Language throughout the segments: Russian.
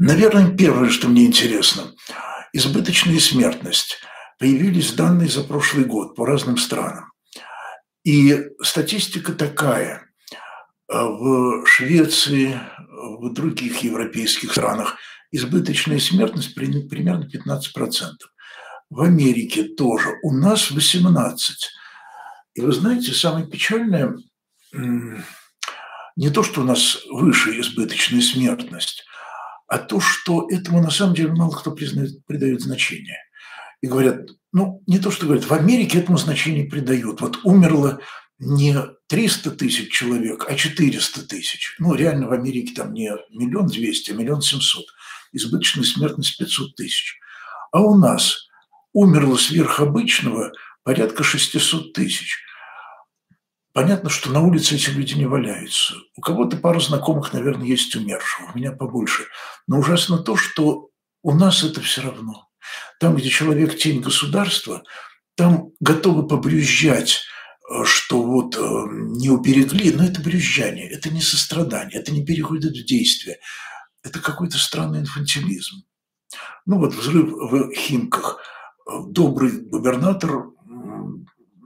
Наверное, первое, что мне интересно, избыточная смертность. Появились данные за прошлый год по разным странам. И статистика такая. В Швеции, в других европейских странах избыточная смертность примерно 15%. В Америке тоже. У нас 18. И вы знаете, самое печальное не то, что у нас выше избыточная смертность, а то, что этому на самом деле мало кто признает, придает значение. И говорят, ну, не то, что говорят, в Америке этому значение придают. Вот умерло не 300 тысяч человек, а 400 тысяч. Ну, реально в Америке там не миллион двести, а миллион семьсот. Избыточная смертность 500 тысяч. А у нас умерло сверх обычного порядка 600 тысяч. Понятно, что на улице эти люди не валяются. У кого-то пару знакомых, наверное, есть умерших, у меня побольше. Но ужасно то, что у нас это все равно. Там, где человек тень государства, там готовы побрюзжать, э, что вот э, не уберегли, но это брюзжание, это не сострадание, это не переходит в действие. Это какой-то странный инфантилизм. Ну вот взрыв в Химках. Добрый губернатор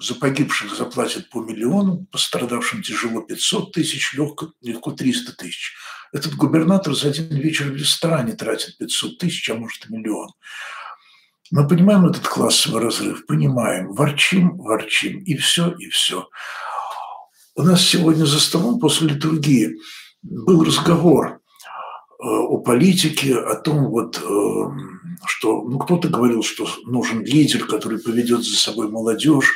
за погибших заплатят по миллиону, пострадавшим тяжело 500 тысяч, легко, легко 300 тысяч. Этот губернатор за один вечер в ресторане тратит 500 тысяч, а может и миллион. Мы понимаем этот классовый разрыв, понимаем, ворчим, ворчим, и все, и все. У нас сегодня за столом после литургии был разговор э, о политике, о том, вот, э, что ну, кто-то говорил, что нужен лидер, который поведет за собой молодежь,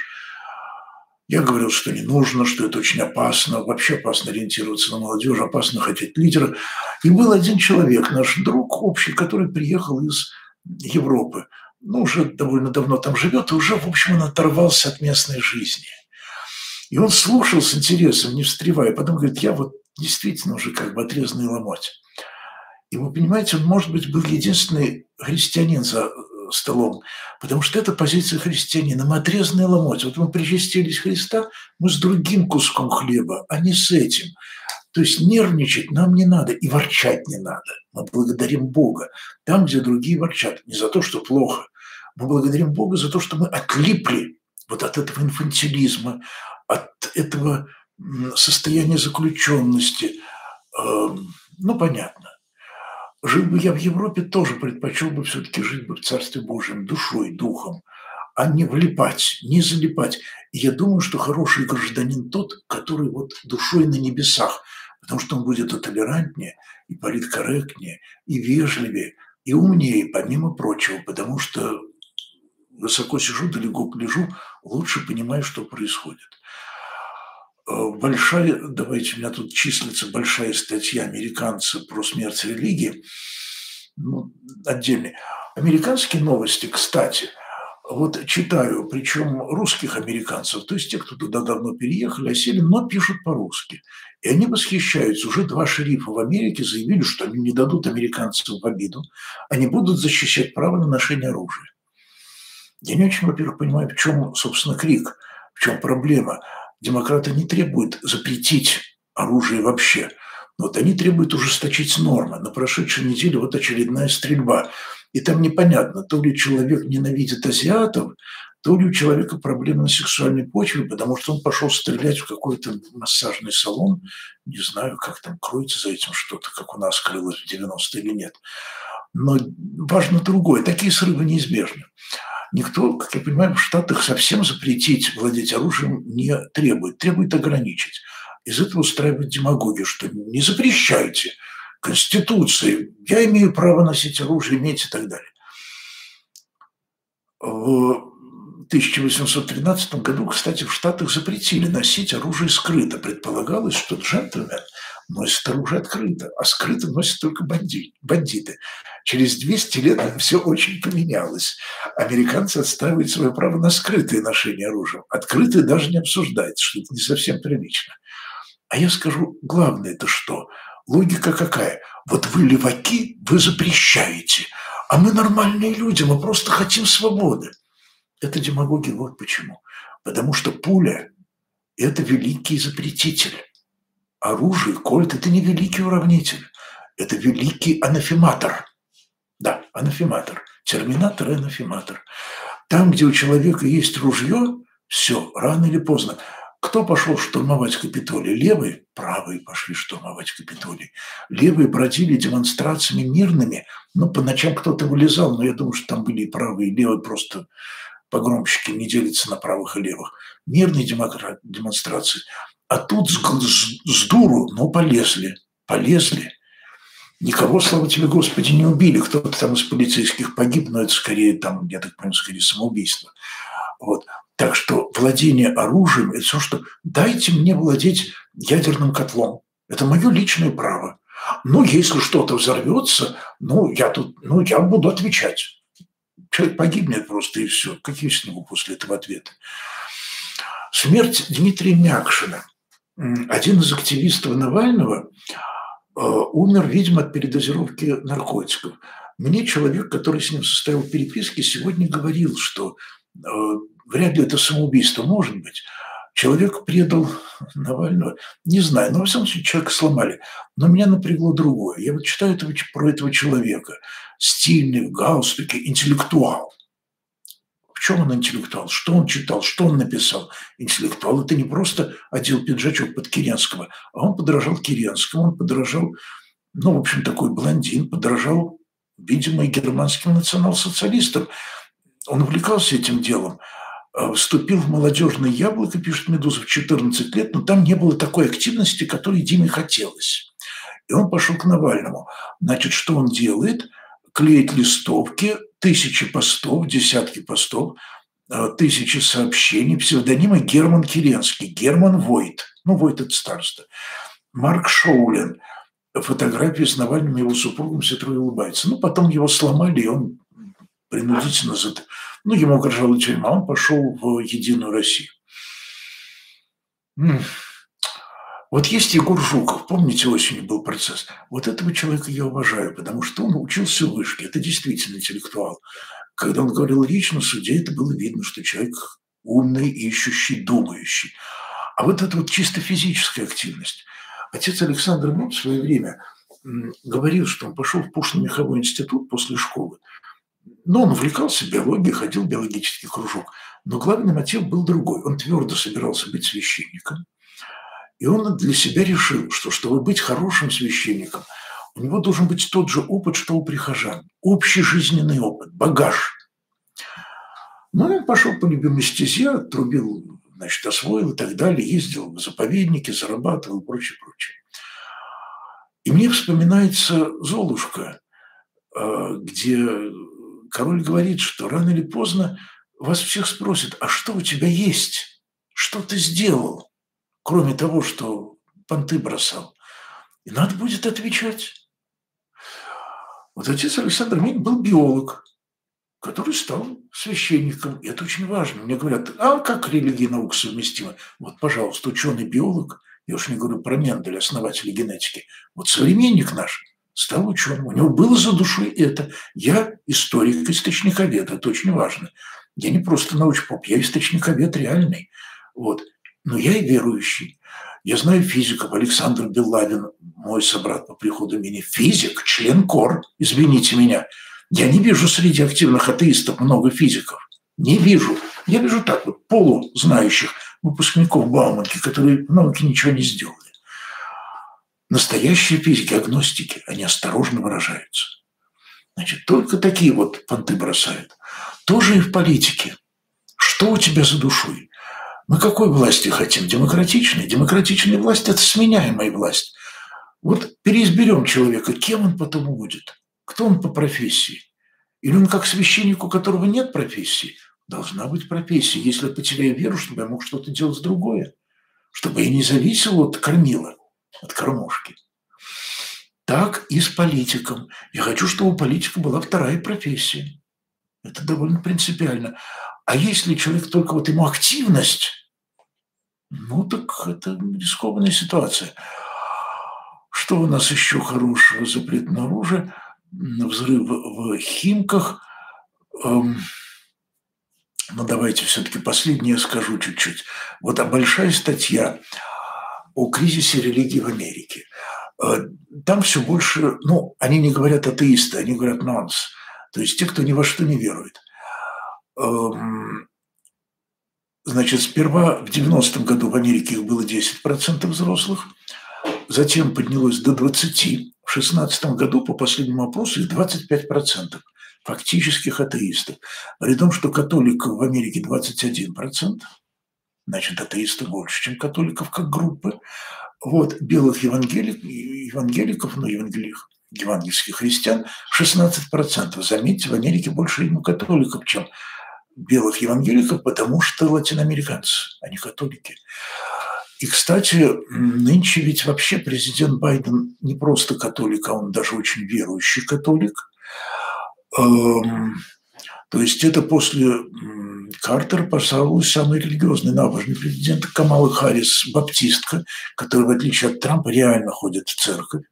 я говорил, что не нужно, что это очень опасно, вообще опасно ориентироваться на молодежь, опасно хотеть лидера. И был один человек, наш друг общий, который приехал из Европы. Ну, уже довольно давно там живет, и уже, в общем, он оторвался от местной жизни. И он слушал с интересом, не встревая. Потом говорит, я вот действительно уже как бы отрезанный ломоть. И вы понимаете, он, может быть, был единственный христианин за столом, потому что это позиция христианина. Мы отрезанные ломоть. Вот мы причастились Христа, мы с другим куском хлеба, а не с этим. То есть нервничать нам не надо и ворчать не надо. Мы благодарим Бога там, где другие ворчат. Не за то, что плохо. Мы благодарим Бога за то, что мы отлипли вот от этого инфантилизма, от этого состояния заключенности. Эм, ну, понятно. Жил бы я в Европе, тоже предпочел бы все-таки жить бы в Царстве Божьем душой, духом, а не влипать, не залипать. И я думаю, что хороший гражданин тот, который вот душой на небесах, потому что он будет и толерантнее, и политкорректнее, и вежливее, и умнее, помимо прочего, потому что высоко сижу, далеко лежу, лучше понимаю, что происходит. Э, большая, давайте, у меня тут числится большая статья американца про смерть религии, ну, отдельные. Американские новости, кстати, вот читаю, причем русских американцев, то есть те, кто туда давно переехали, осели, но пишут по-русски. И они восхищаются. Уже два шерифа в Америке заявили, что они не дадут американцам в обиду. Они будут защищать право на ношение оружия. Я не очень, во-первых, понимаю, в чем, собственно, крик, в чем проблема. Демократы не требуют запретить оружие вообще. Вот они требуют ужесточить нормы. На прошедшей неделе вот очередная стрельба. И там непонятно, то ли человек ненавидит азиатов, то ли у человека проблемы на сексуальной почве, потому что он пошел стрелять в какой-то массажный салон. Не знаю, как там кроется за этим что-то, как у нас крылось в 90-е или нет. Но важно другое. Такие срывы неизбежны никто, как я понимаю, в Штатах совсем запретить владеть оружием не требует, требует ограничить. Из этого устраивает демагогию, что не запрещайте Конституции, я имею право носить оружие, иметь и так далее. В 1813 году, кстати, в Штатах запретили носить оружие скрыто. Предполагалось, что джентльмен носит оружие открыто, а скрыто носят только бандиты. Через 200 лет все очень поменялось. Американцы отстаивают свое право на скрытое ношение оружия. Открытое даже не обсуждается, что это не совсем прилично. А я скажу, главное это что? Логика какая? Вот вы леваки, вы запрещаете, а мы нормальные люди, мы просто хотим свободы. Это демагогия вот почему. Потому что пуля – это великий запретитель. Оружие, кольт – это не великий уравнитель. Это великий анафематор. Да, анафематор. Терминатор и анафематор. Там, где у человека есть ружье, все, рано или поздно. Кто пошел штурмовать Капитолий? Левые? Правые пошли штурмовать Капитолий. Левые бродили демонстрациями мирными. Ну, по ночам кто-то вылезал, но я думаю, что там были и правые, и левые просто погромщики не делятся на правых и левых. Мирные демонстрации. А тут с, с, с дуру, ну, полезли, полезли. Никого, слава тебе, Господи, не убили. Кто-то там из полицейских погиб, но это скорее, там, я так понимаю, скорее самоубийство. Вот. Так что владение оружием – это все, что дайте мне владеть ядерным котлом. Это мое личное право. Ну, если что-то взорвется, ну, я тут, ну, я буду отвечать. Человек погибнет просто и все. Какие с него после этого ответы? Смерть Дмитрия Мякшина. Один из активистов Навального э, умер, видимо, от передозировки наркотиков. Мне человек, который с ним состоял в переписке, сегодня говорил, что э, вряд ли это самоубийство, может быть. Человек предал Навального, не знаю, но во всяком случае человека сломали. Но меня напрягло другое. Я вот читаю этого, про этого человека. Стильный, в галстуке, интеллектуал. Чем он интеллектуал? Что он читал? Что он написал? Интеллектуал – это не просто одел пиджачок под Керенского, а он подражал Керенскому, он подражал, ну, в общем, такой блондин, подражал, видимо, и германским национал-социалистам. Он увлекался этим делом – Э, вступил в молодежное яблоко, пишет Медуза, в 14 лет, но там не было такой активности, которой Диме хотелось. И он пошел к Навальному. Значит, что он делает? Клеит листовки, тысячи постов, десятки постов, э, тысячи сообщений, псевдонимы Герман Керенский, Герман Войт, ну, Войт – это староста, Марк Шоулен, фотографии с Навальным и его супругом, все трое улыбаются. Ну, потом его сломали, и он принудительно ну, ему угрожала тюрьма, он пошел в Единую Россию. Вот есть Егор Жуков, помните, осенью был процесс. Вот этого человека я уважаю, потому что он учился в вышке, это действительно интеллектуал. Когда он говорил речь на суде, это было видно, что человек умный, ищущий, думающий. А вот это вот чисто физическая активность. Отец Александр Мот в свое время говорил, что он пошел в Пушно-Меховой институт после школы – но он увлекался биологией, ходил в биологический кружок. Но главный мотив был другой. Он твердо собирался быть священником. И он для себя решил, что чтобы быть хорошим священником, у него должен быть тот же опыт, что у прихожан. Общий жизненный опыт, багаж. Ну, он пошел по любимой стезе, трубил, значит, освоил и так далее, ездил в заповедники, зарабатывал и прочее, прочее. И мне вспоминается «Золушка», э, где король говорит, что рано или поздно вас всех спросят, а что у тебя есть? Что ты сделал, кроме того, что понты бросал? И надо будет отвечать. Вот отец Александр Мин был биолог, который стал священником. И это очень важно. Мне говорят, а как религия и наука совместимы? Вот, пожалуйста, ученый-биолог, я уж не говорю про Менделя, основателя генетики, вот современник наш – стал ученым. У него было за душой это. Я историк, источниковед, это очень важно. Я не просто научпоп, я источниковед реальный. Вот. Но я и верующий. Я знаю физиков. Александр Белавин, мой собрат по приходу имени, физик, член КОР, извините меня. Я не вижу среди активных атеистов много физиков. Не вижу. Я вижу так вот, полузнающих выпускников Бауманки, которые в науке ничего не сделали. Настоящие физики, агностики, они осторожно выражаются. Значит, только такие вот понты бросают. Тоже и в политике. Что у тебя за душой? Мы какой власти хотим? Демократичной? Демократичная власть – это сменяемая власть. Вот переизберем человека, кем он потом будет? Кто он по профессии? Или он как священник, у которого нет профессии? Должна быть профессия, если я потеряю веру, чтобы я мог что-то делать другое. Чтобы я не зависел от кормила от кормушки. Так и с политиком. Я хочу, чтобы у политика была вторая профессия. Это довольно принципиально. А если человек только вот ему активность, ну так это рискованная ситуация. Что у нас еще хорошего? Запрет на оружие, взрыв в Химках. Эм, ну давайте все-таки последнее скажу чуть-чуть. Вот а большая статья о кризисе религии в Америке. Э, там все больше, ну, они не говорят атеисты, они говорят нонс, то есть те, кто ни во что не верует. Эм, значит, сперва в 90-м году в Америке их было 10% взрослых, затем поднялось до 20%, в 2016 году по последнему опросу их 25% фактических атеистов. При том, что католиков в Америке 21%, значит, атеисты больше, чем католиков как группы. Вот белых евангелик, евангеликов, ну, евангелих, евангельских христиан 16%. Заметьте, в Америке больше ему католиков, чем белых евангеликов, потому что латиноамериканцы, а не католики. И, кстати, нынче ведь вообще президент Байден не просто католик, а он даже очень верующий католик. Эм, то есть это после Картера, пожалуй, самый религиозный набожный президент. Камала Харрис – баптистка, которая, в отличие от Трампа, реально ходит в церковь.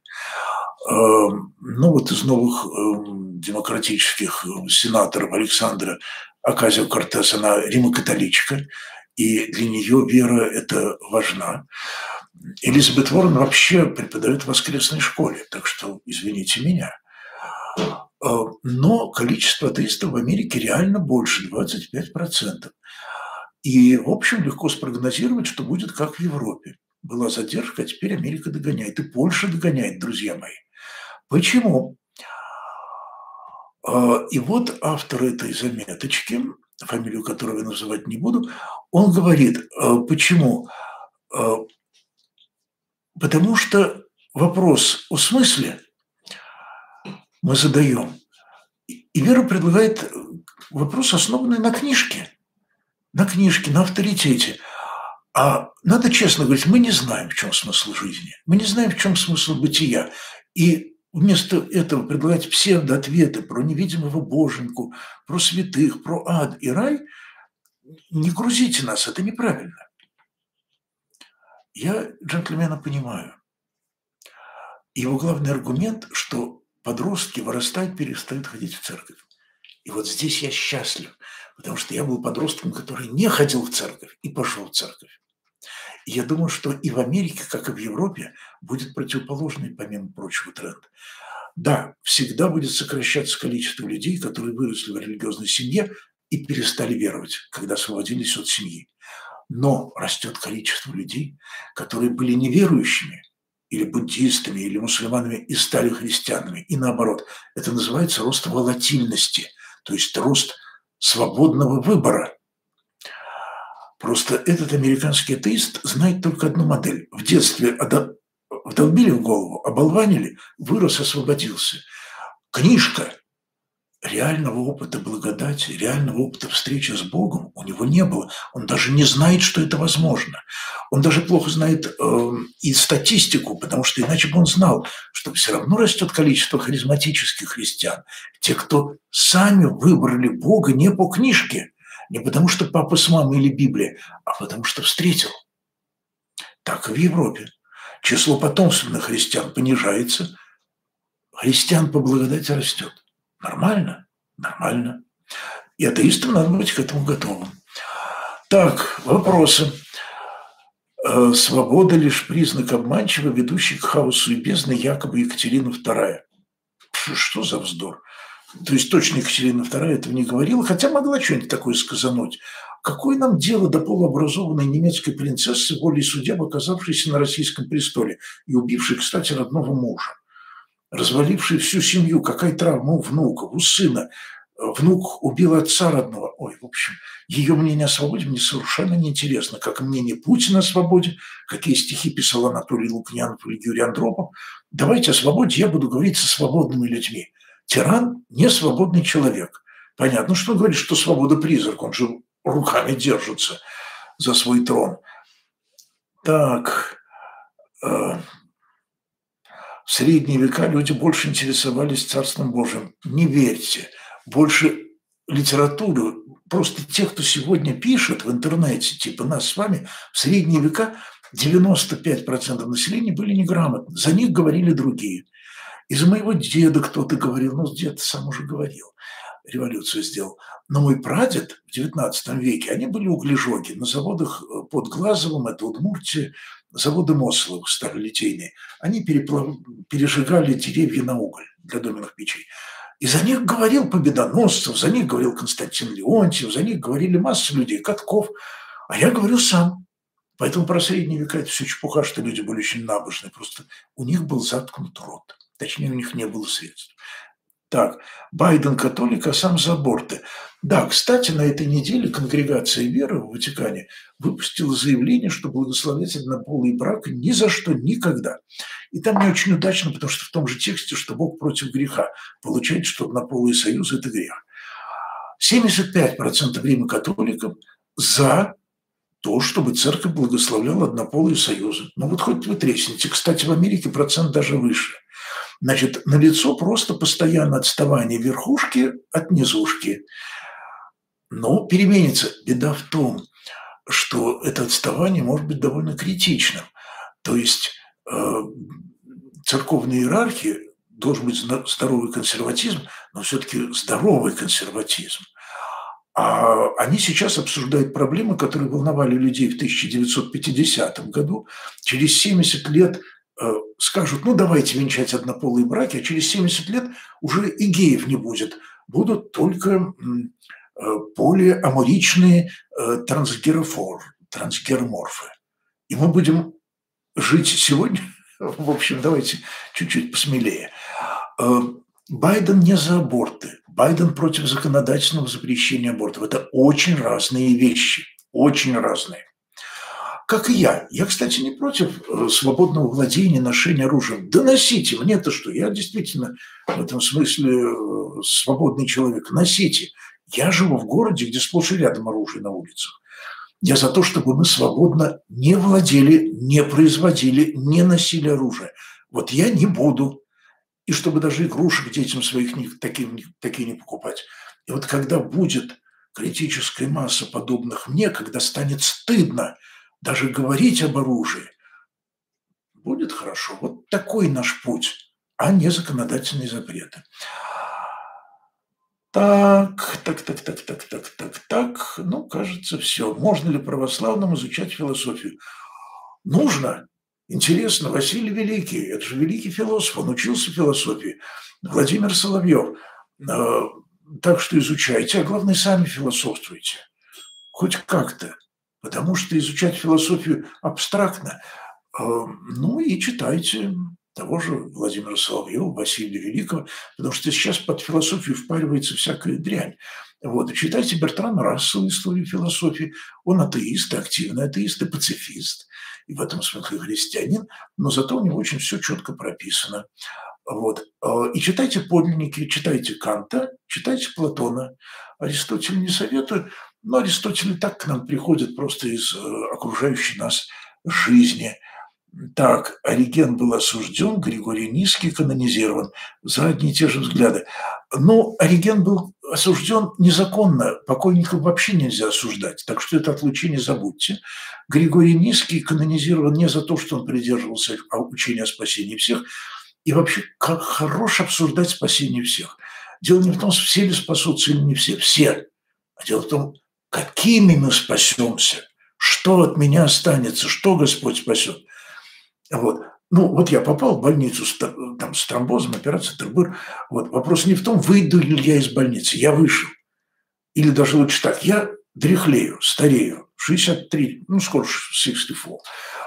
Эм, ну вот из новых эм, демократических сенаторов Александра Аказио Кортес, она римокатоличка, и для нее вера – это важна. Элизабет Уоррен вообще преподает в воскресной школе, так что извините меня. Э, но количество атеистов в Америке реально больше, 25%. И, в общем, легко спрогнозировать, что будет как в Европе. Была задержка, а теперь Америка догоняет. И Польша догоняет, друзья мои. Почему? Э, и вот автор этой заметочки, фамилию которого я называть не буду, он говорит, э, почему? Потому что вопрос о смысле мы задаем. И Вера предлагает вопрос, основанный на книжке. На книжке, на авторитете. А надо честно говорить, мы не знаем, в чем смысл жизни. Мы не знаем, в чем смысл бытия. И вместо этого предлагать псевдоответы про невидимого боженьку, про святых, про ад и рай, не грузите нас, это неправильно. Я джентльмена понимаю. Его главный аргумент, что подростки вырастают, перестают ходить в церковь. И вот здесь я счастлив, потому что я был подростком, который не ходил в церковь и пошел в церковь. Я думаю, что и в Америке, как и в Европе, будет противоположный, помимо прочего, тренд. Да, всегда будет сокращаться количество людей, которые выросли в религиозной семье и перестали веровать, когда освободились от семьи. Но растет количество людей, которые были неверующими, или буддистами, или мусульманами и стали христианами. И наоборот, это называется рост волатильности, то есть рост свободного выбора. Просто этот американский атеист знает только одну модель. В детстве вдолбили в голову, оболванили, вырос, освободился. Книжка реального опыта благодати, реального опыта встречи с Богом у него не было. Он даже не знает, что это возможно. Он даже плохо знает э, и статистику, потому что иначе бы он знал, что все равно растет количество харизматических христиан. Те, кто сами выбрали Бога не по книжке, не потому что папа с мамой или Библия, а потому что встретил. Так и в Европе. Число потомственных христиан понижается, христиан по благодати растет. Нормально? Нормально. И атеистам надо быть к этому готовым. Так, вопросы. Э, свобода лишь признак обманчиво, ведущий к хаосу и бездны якобы Екатерина II. Что за вздор? То есть точно Екатерина II этого не говорила, хотя могла что-нибудь такое сказануть. Какое нам дело до полуобразованной немецкой принцессы, волей судеб, оказавшейся на российском престоле и убившей, кстати, родного мужа? разваливший всю семью, какая травма у внука, у сына. Внук убил отца родного. Ой, в общем, ее мнение о свободе мне совершенно неинтересно, как мнение Путина о свободе, какие стихи писал Анатолий Лукнянов или Юрий Андропов. Давайте о свободе я буду говорить со свободными людьми. Тиран – не свободный человек. Понятно, что он говорит, что свобода – призрак, он же руками держится за свой трон. Так, э, в средние века люди больше интересовались Царством Божьим. Не верьте. Больше литературу, просто те, кто сегодня пишет в интернете, типа нас с вами, в средние века 95% населения были неграмотны. За них говорили другие. Из моего деда кто-то говорил, ну, дед сам уже говорил, революцию сделал. Но мой прадед в XIX веке, они были углежоги на заводах под Глазовым, это Удмуртия, заводы Мословых сталилитейные, они переплав... пережигали деревья на уголь для доменных печей. И за них говорил Победоносцев, за них говорил Константин Леонтьев, за них говорили масса людей, Катков. А я говорю сам. Поэтому про средние века это все чепуха, что люди были очень набожные. Просто у них был заткнут рот. Точнее, у них не было средств. Так, Байден католик, а сам за аборты. Да, кстати, на этой неделе конгрегация веры в Ватикане выпустила заявление, что благословлять однополый брак ни за что, никогда. И там не очень удачно, потому что в том же тексте, что Бог против греха. Получается, что однополые союзы – это грех. 75% римо-католиков за то, чтобы церковь благословляла однополые союзы. Ну вот хоть вы тресните. Кстати, в Америке процент даже выше. Значит, налицо просто постоянное отставание верхушки от низушки. Но переменится. Беда в том, что это отставание может быть довольно критичным. То есть э, церковной иерархии должен быть здоровый консерватизм, но все-таки здоровый консерватизм. А они сейчас обсуждают проблемы, которые волновали людей в 1950 году. Через 70 лет скажут, ну давайте венчать однополые браки, а через 70 лет уже и геев не будет. Будут только э, полиаморичные э, трансгерофор, трансгерморфы. И мы будем жить сегодня, в общем, давайте чуть-чуть посмелее. Байден не за аборты. Байден против законодательного запрещения абортов. Это очень разные вещи. Очень разные как и я. Я, кстати, не против э, свободного владения, ношения оружия. Да носите, мне-то что? Я действительно в этом смысле э, свободный человек. Носите. Я живу в городе, где сплошь и рядом оружие на улицах. Я за то, чтобы мы свободно не владели, не производили, не носили оружие. Вот я не буду. И чтобы даже игрушек детям своих не, такие, такие не покупать. И вот когда будет критическая масса подобных мне, когда станет стыдно – даже говорить об оружии, будет хорошо. Вот такой наш путь, а не законодательные запреты. Так, так, так, так, так, так, так, так. Ну, кажется, все. Можно ли православным изучать философию? Нужно. Интересно, Василий Великий, это же великий философ, он учился философии. Владимир Соловьев. Э, так что изучайте, а главное, сами философствуйте. Хоть как-то потому что изучать философию абстрактно. Э, ну и читайте того же Владимира Соловьева, Василия Великого, потому что сейчас под философию впаривается всякая дрянь. Вот. И читайте Бертрана Рассела «Историю философии». Он атеист, активный атеист и пацифист, и в этом смысле христианин, но зато у него очень все четко прописано. Вот. Э, и читайте подлинники, читайте Канта, читайте Платона. Аристотель не советую, но Аристотель так к нам приходит просто из э, окружающей нас жизни. Так, Ориген был осужден, Григорий Низкий канонизирован за одни и те же взгляды. Но Ориген был осужден незаконно, покойников вообще нельзя осуждать, так что это отлучение забудьте. Григорий Низкий канонизирован не за то, что он придерживался учения о спасении всех, и вообще как хорош обсуждать спасение всех. Дело не в том, все ли спасутся или не все, все. А дело в том, какими мы спасемся, что от меня останется, что Господь спасет. Вот. Ну, вот я попал в больницу с, там, с тромбозом, операция Тербыр. Вот. Вопрос не в том, выйду ли я из больницы. Я вышел. Или даже лучше так, я дряхлею, старею, 63, ну, скоро 64.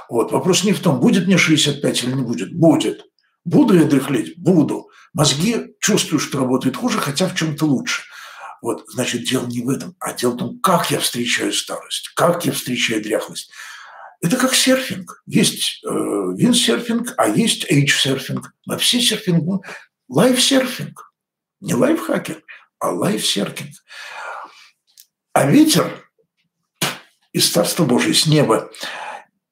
Вот. Вопрос не в том, будет мне 65 или не будет. Будет. Буду я дряхлеть? Буду. Мозги чувствую, что работают хуже, хотя в чем-то лучше. Вот, значит, дело не в этом, а дело в том, как я встречаю старость, как я встречаю дряхлость. Это как серфинг. Есть э, виндсерфинг, а есть age-surfing. На все серфинг, life-surfing. Не лайфхакер, а life-surfing. А ветер из Царства Божия, с неба,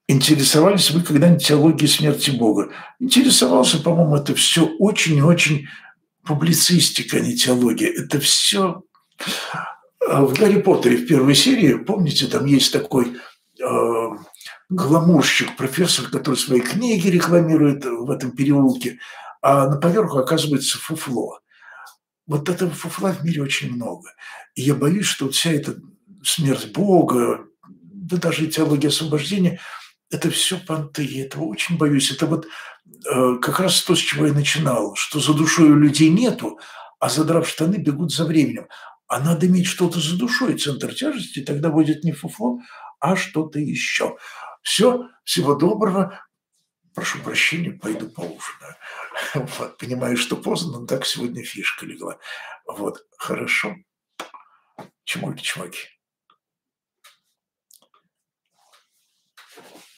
интересовались вы когда-нибудь теологией смерти Бога? Интересовался, по-моему, это все очень и очень публицистика, а не теология. Это все в «Гарри Поттере» в первой серии, помните, там есть такой э, гламурщик, профессор, который свои книги рекламирует в этом переулке, а на поверху оказывается фуфло. Вот этого фуфла в мире очень много. И я боюсь, что вся эта смерть Бога, да даже теология освобождения, это все понты, я этого очень боюсь. Это вот э, как раз то, с чего я начинал, что за душой у людей нету, а задрав штаны, бегут за временем. А надо что-то за душой, центр тяжести, тогда будет не фуфло, а что-то еще. Все, всего доброго. Прошу прощения, пойду поужинаю. Вот, понимаю, что поздно, но так сегодня фишка легла. Вот, хорошо. Чмоки-чмоки.